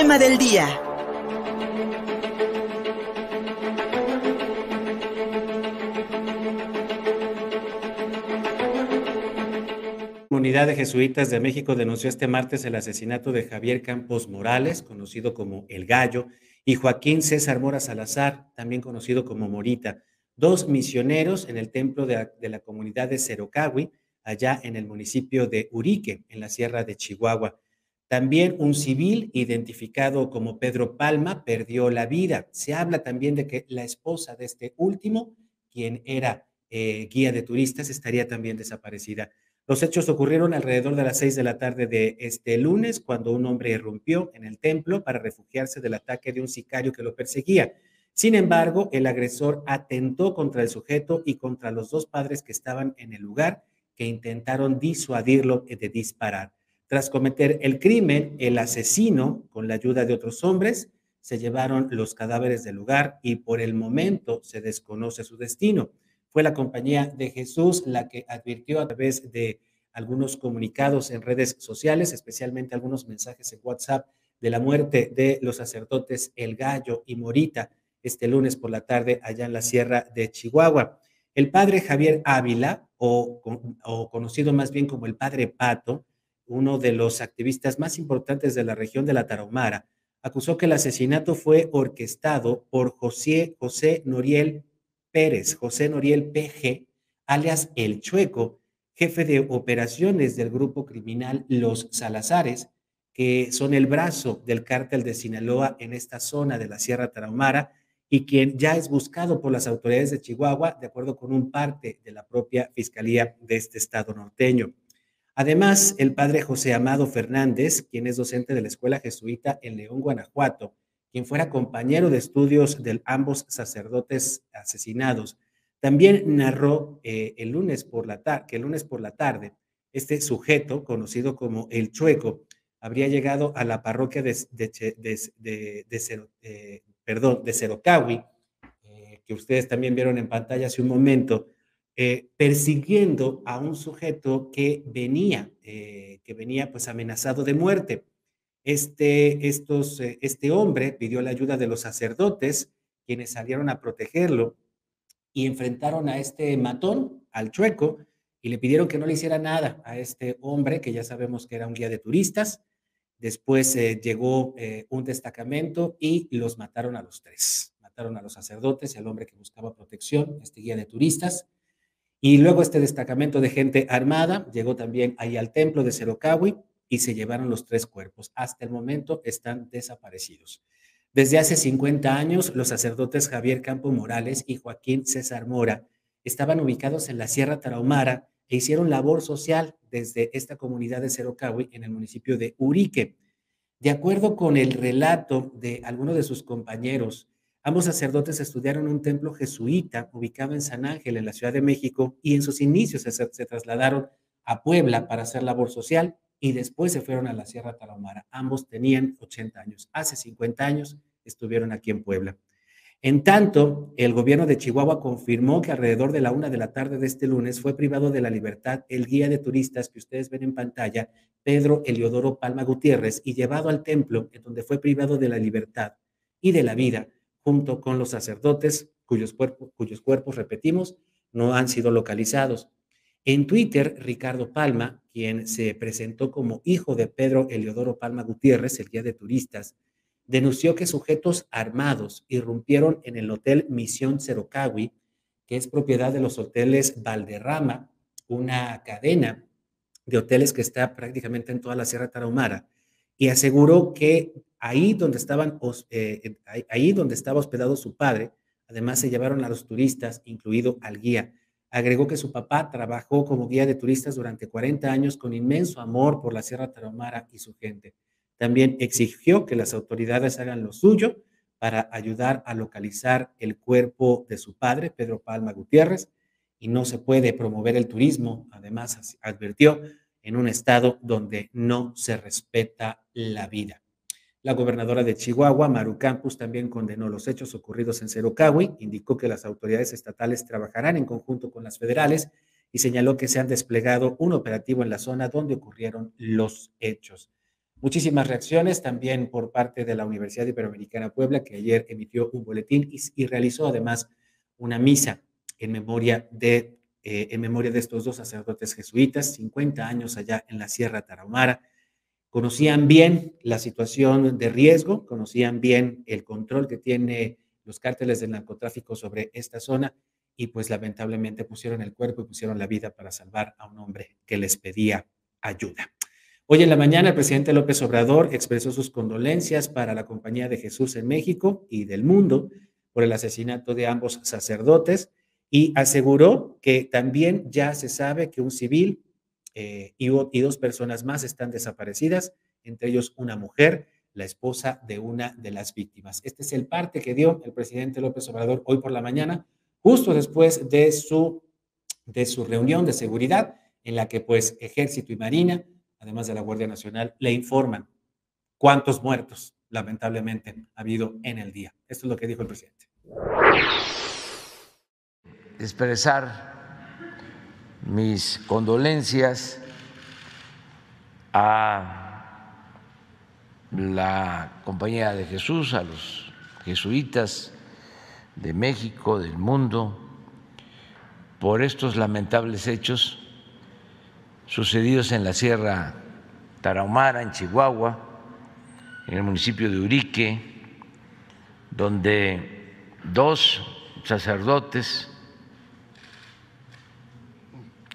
tema del día. Comunidad de jesuitas de México denunció este martes el asesinato de Javier Campos Morales, conocido como El Gallo, y Joaquín César Mora Salazar, también conocido como Morita, dos misioneros en el templo de la, comunidad de Cerocahui, allá en el municipio de Urique, en la sierra de Chihuahua. También un civil identificado como Pedro Palma perdió la vida. Se habla también de que la esposa de este último, quien era eh, guía de turistas, estaría también desaparecida. Los hechos ocurrieron alrededor de las seis de la tarde de este lunes, cuando un hombre irrumpió en el templo para refugiarse del ataque de un sicario que lo perseguía. Sin embargo, el agresor atentó contra el sujeto y contra los dos padres que estaban en el lugar, que intentaron disuadirlo de disparar. Tras cometer el crimen, el asesino, con la ayuda de otros hombres, se llevaron los cadáveres del lugar y por el momento se desconoce su destino. Fue la compañía de Jesús la que advirtió a través de algunos comunicados en redes sociales, especialmente algunos mensajes en WhatsApp, de la muerte de los sacerdotes El Gallo y Morita este lunes por la tarde allá en la Sierra de Chihuahua. El padre Javier Ávila, o, o conocido más bien como el padre Pato, uno de los activistas más importantes de la región de la Tarahumara, acusó que el asesinato fue orquestado por José, José Noriel Pérez, José Noriel PG, alias El Chueco, jefe de operaciones del grupo criminal Los Salazares, que son el brazo del cártel de Sinaloa en esta zona de la Sierra Tarahumara y quien ya es buscado por las autoridades de Chihuahua, de acuerdo con un parte de la propia Fiscalía de este estado norteño. Además, el padre José Amado Fernández, quien es docente de la Escuela Jesuita en León, Guanajuato, quien fuera compañero de estudios de ambos sacerdotes asesinados, también narró eh, el lunes por la que el lunes por la tarde, este sujeto, conocido como el Chueco, habría llegado a la parroquia de, de, eh, perdón, de Cerocawi, eh, que ustedes también vieron en pantalla hace un momento, eh, persiguiendo a un sujeto que venía, eh, que venía pues amenazado de muerte. Este, estos, eh, este hombre pidió la ayuda de los sacerdotes, quienes salieron a protegerlo y enfrentaron a este matón, al chueco, y le pidieron que no le hiciera nada a este hombre, que ya sabemos que era un guía de turistas. Después llegó un destacamento y los mataron a los tres. Mataron a los sacerdotes y al hombre que buscaba protección, este guía de turistas. Y luego este destacamento de gente armada llegó también ahí al templo de Cerocahui y se llevaron los tres cuerpos. Hasta el momento están desaparecidos. Desde hace 50 años, los sacerdotes Javier Campo Morales y Joaquín César Mora estaban ubicados en la Sierra Tarahumara e hicieron labor social desde esta comunidad de Cerocahui en el municipio de Urique. De acuerdo con el relato de algunos de sus compañeros, Ambos sacerdotes estudiaron un templo jesuita ubicado en San Ángel, en la Ciudad de México, y en sus inicios se, trasladaron a Puebla para hacer labor social y después se fueron a la Sierra Tarahumara. Ambos tenían 80 años. Hace 50 años estuvieron aquí en Puebla. En tanto, el gobierno de Chihuahua confirmó que alrededor de la una de la tarde de este lunes fue privado de la libertad el guía de turistas que ustedes ven en pantalla, Pedro Eliodoro Palma Gutiérrez, y llevado al templo en donde fue privado de la libertad y de la vida junto con los sacerdotes cuyos cuerpos, repetimos, no han sido localizados. En Twitter, Ricardo Palma, quien se presentó como hijo de Pedro Eliodoro Palma Gutiérrez, el guía de turistas, denunció que sujetos armados irrumpieron en el hotel Misión Cerocawi, que es propiedad de los hoteles Valderrama, una cadena de hoteles que está prácticamente en toda la Sierra Tarahumara, y aseguró que ahí donde, estaban, eh, ahí donde estaba hospedado su padre, además se llevaron a los turistas, incluido al guía. Agregó que su papá trabajó como guía de turistas durante 40 años con inmenso amor por la Sierra Tarahumara y su gente. También exigió que las autoridades hagan lo suyo para ayudar a localizar el cuerpo de su padre, Pedro Palma Gutiérrez, y no se puede promover el turismo, además advirtió, en un estado donde no se respeta la vida. La gobernadora de Chihuahua, Maru Campus, también condenó los hechos ocurridos en Cerocahui, indicó que las autoridades estatales trabajarán en conjunto con las federales y señaló que se han desplegado un operativo en la zona donde ocurrieron los hechos. Muchísimas reacciones también por parte de la Universidad Iberoamericana Puebla, que ayer emitió un boletín y, realizó además una misa en memoria de, eh, en memoria de estos dos sacerdotes jesuitas, 50 años allá en la Sierra Tarahumara. Conocían bien la situación de riesgo, conocían bien el control que tiene los cárteles del narcotráfico sobre esta zona y pues lamentablemente pusieron el cuerpo y pusieron la vida para salvar a un hombre que les pedía ayuda. Hoy en la mañana el presidente López Obrador expresó sus condolencias para la Compañía de Jesús en México y del mundo por el asesinato de ambos sacerdotes y aseguró que también ya se sabe que un civil eh, y, y dos personas más están desaparecidas, entre ellos una mujer, la esposa de una de las víctimas. Este es el parte que dio el presidente López Obrador hoy por la mañana justo después de su, de su reunión de seguridad, en la que pues Ejército y Marina, además de la Guardia Nacional, le informan cuántos muertos lamentablemente ha habido en el día. Esto es lo que dijo el presidente. Expresar mis condolencias a la Compañía de Jesús, a los jesuitas, de México, del mundo, por estos lamentables hechos sucedidos en la Sierra Tarahumara, en Chihuahua, en el municipio de Urique, donde dos sacerdotes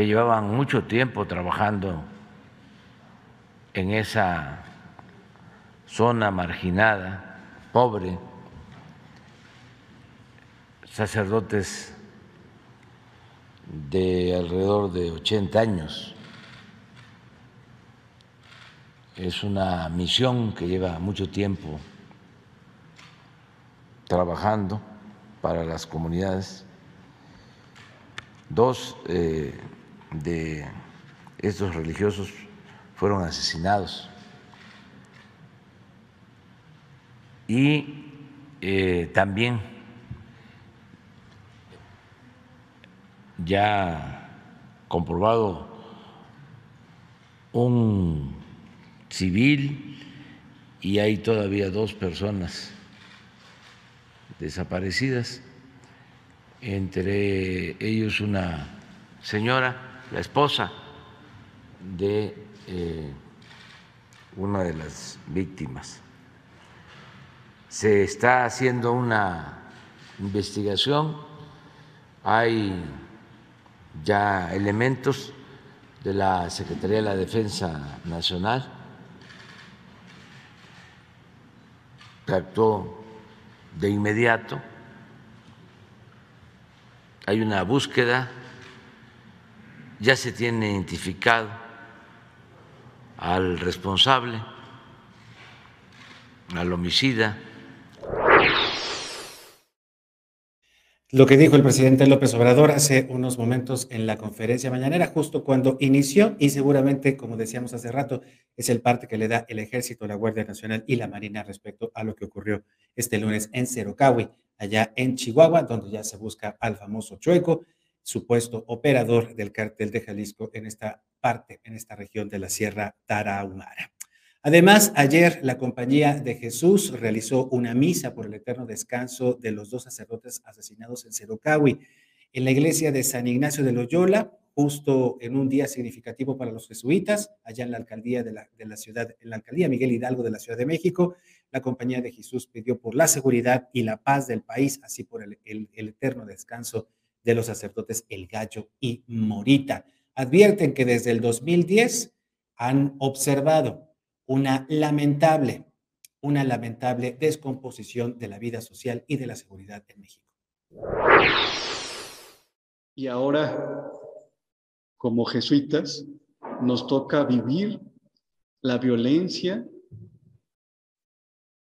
que llevaban mucho tiempo trabajando en esa zona marginada, pobre, sacerdotes de alrededor de 80 años. Es una misión que lleva mucho tiempo trabajando para las comunidades. Dos eh, de estos religiosos fueron asesinados. Y eh, también ya comprobado un civil y hay todavía dos personas desaparecidas, entre ellos una señora, la esposa de eh, una de las víctimas. Se está haciendo una investigación, hay ya elementos de la Secretaría de la Defensa Nacional que actuó de inmediato. Hay una búsqueda, ya se tiene identificado al responsable, al homicida. Lo que dijo el presidente López Obrador hace unos momentos en la conferencia mañanera, justo cuando inició, y seguramente, como decíamos hace rato, es el parte que le da el Ejército, la Guardia Nacional y la Marina respecto a lo que ocurrió este lunes en Cerocahui, allá en Chihuahua, donde ya se busca al famoso Chueco, supuesto operador del cártel de Jalisco en esta parte, en esta región de la Sierra Tarahumara. Además, ayer la Compañía de Jesús realizó una misa por el eterno descanso de los dos sacerdotes asesinados en Cerocahui, en la iglesia de San Ignacio de Loyola, justo en un día significativo para los jesuitas, allá en la alcaldía de la, ciudad, en la alcaldía Miguel Hidalgo de la Ciudad de México. La Compañía de Jesús pidió por la seguridad y la paz del país, así por el eterno descanso de los sacerdotes El Gallo y Morita. Advierten que desde el 2010 han observado una lamentable, una lamentable descomposición de la vida social y de la seguridad en México. Y ahora, como jesuitas, nos toca vivir la violencia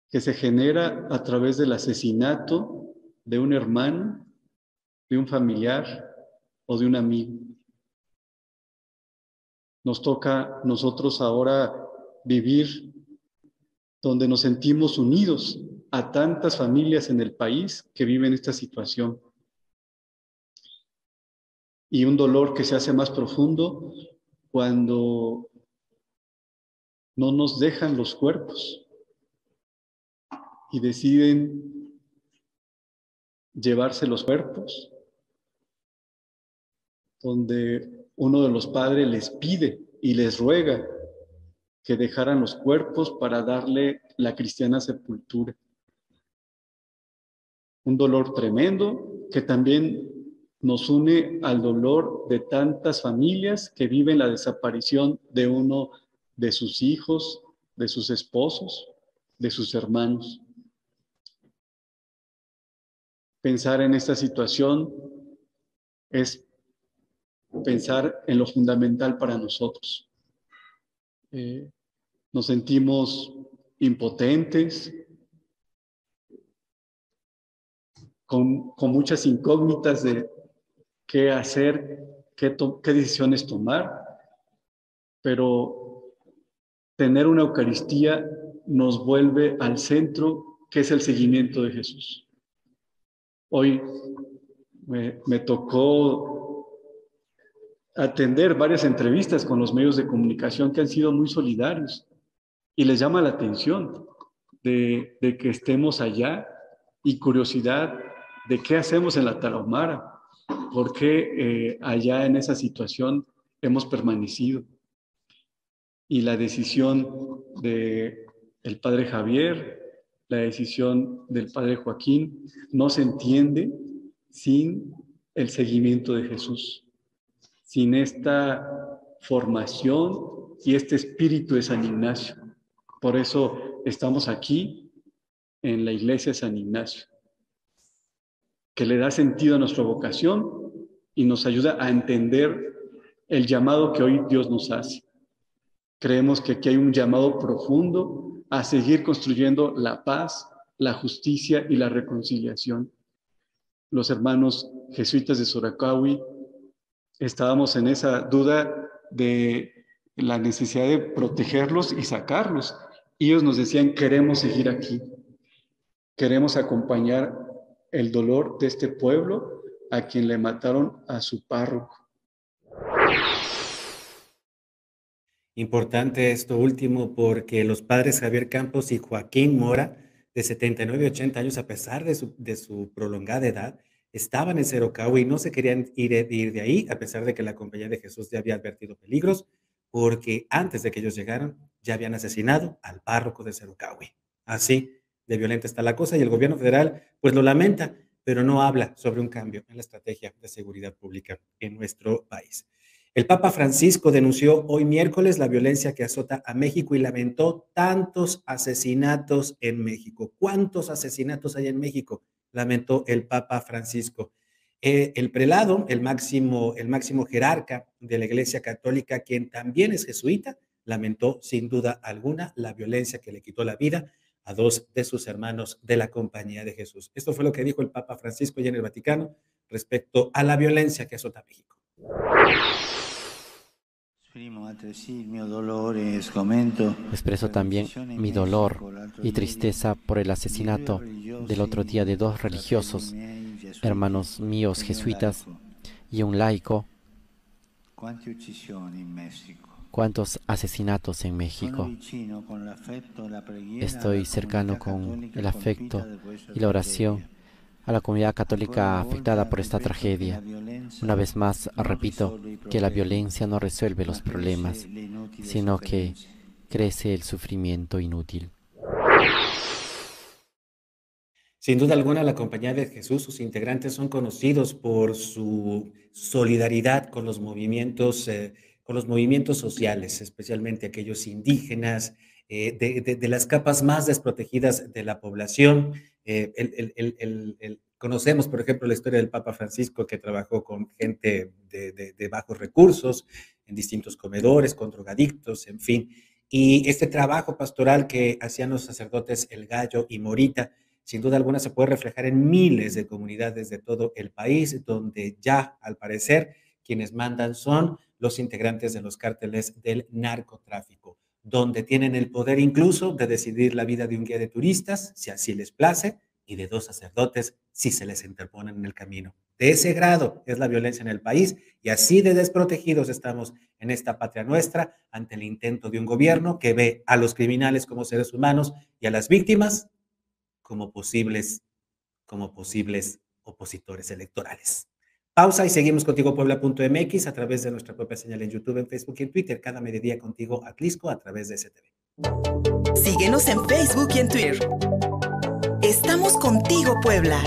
que se genera a través del asesinato de un hermano, de un familiar o de un amigo. Nos toca nosotros ahora vivir donde nos sentimos unidos a tantas familias en el país que viven esta situación. Y un dolor que se hace más profundo cuando no nos dejan los cuerpos y deciden llevarse los cuerpos, donde uno de los padres les pide y les ruega que dejaran los cuerpos para darle la cristiana sepultura. Un dolor tremendo que también nos une al dolor de tantas familias que viven la desaparición de uno de sus hijos, de sus esposos, de sus hermanos. Pensar en esta situación es pensar en lo fundamental para nosotros. Eh, nos sentimos impotentes, con, con, muchas incógnitas de qué hacer, qué, qué decisiones tomar, pero tener una Eucaristía nos vuelve al centro, que es el seguimiento de Jesús. Hoy me, me, tocó atender varias entrevistas con los medios de comunicación que han sido muy solidarios y les llama la atención de, que estemos allá y curiosidad de qué hacemos en la Tarahumara, por qué eh, allá en esa situación hemos permanecido. Y la decisión de el padre Javier, la decisión del padre Joaquín, no se entiende sin el seguimiento de Jesús, sin esta formación y este espíritu de San Ignacio. Por eso estamos aquí en la iglesia de San Ignacio que le da sentido a nuestra vocación y nos ayuda a entender el llamado que hoy Dios nos hace. Creemos que aquí hay un llamado profundo a seguir construyendo la paz, la justicia y la reconciliación. Los hermanos jesuitas de Soracawi estábamos en esa duda de la necesidad de protegerlos y sacarlos. Ellos nos decían, queremos seguir aquí, queremos acompañar el dolor de este pueblo a quien le mataron a su párroco. Importante esto último porque los padres Javier Campos y Joaquín Mora, de 79 y 80 años, a pesar de su, de su prolongada edad, estaban en Cerocao y no se querían ir, ir de ahí, a pesar de que la Compañía de Jesús ya había advertido peligros, porque antes de que ellos llegaran ya habían asesinado al párroco de Cerocahui. Así de violenta está la cosa y el gobierno federal pues lo lamenta, pero no habla sobre un cambio en la estrategia de seguridad pública en nuestro país. El Papa Francisco denunció hoy miércoles la violencia que azota a México y lamentó tantos asesinatos en México. ¿Cuántos asesinatos hay en México? Lamentó el Papa Francisco. Eh, el prelado, el máximo, el máximo jerarca de la Iglesia Católica, quien también es jesuita, lamentó sin duda alguna la violencia que le quitó la vida a dos de sus hermanos de la Compañía de Jesús. Esto fue lo que dijo el Papa Francisco ya en el Vaticano respecto a la violencia que azota México. Expreso también mi dolor y tristeza por el asesinato del otro día de dos religiosos, hermanos míos jesuitas y un laico. Cuántos asesinatos en México. Estoy cercano con el afecto y la oración a la comunidad católica afectada por esta tragedia. Una vez más, repito que la violencia no resuelve los problemas, sino que crece el sufrimiento inútil. Sin duda alguna, la Compañía de Jesús, sus integrantes son conocidos por su solidaridad con los movimientos eh, con los movimientos sociales, especialmente aquellos indígenas, eh, de, las capas más desprotegidas de la población. Eh, conocemos, por ejemplo, la historia del Papa Francisco que trabajó con gente de, bajos recursos, en distintos comedores, con drogadictos, en fin. Y este trabajo pastoral que hacían los sacerdotes El Gallo y Morita, sin duda alguna se puede reflejar en miles de comunidades de todo el país, donde ya, al parecer, quienes mandan son los integrantes de los cárteles del narcotráfico, donde tienen el poder incluso de decidir la vida de un guía de turistas, si así les place, y de dos sacerdotes, si se les interponen en el camino. De ese grado es la violencia en el país y así de desprotegidos estamos en esta patria nuestra ante el intento de un gobierno que ve a los criminales como seres humanos y a las víctimas como posibles, como posibles opositores electorales. Pausa y seguimos contigo puebla.mx a través de nuestra propia señal en YouTube, en Facebook y en Twitter. Cada mediodía contigo Atlisco a través de STV. Síguenos en Facebook y en Twitter. Estamos contigo, Puebla.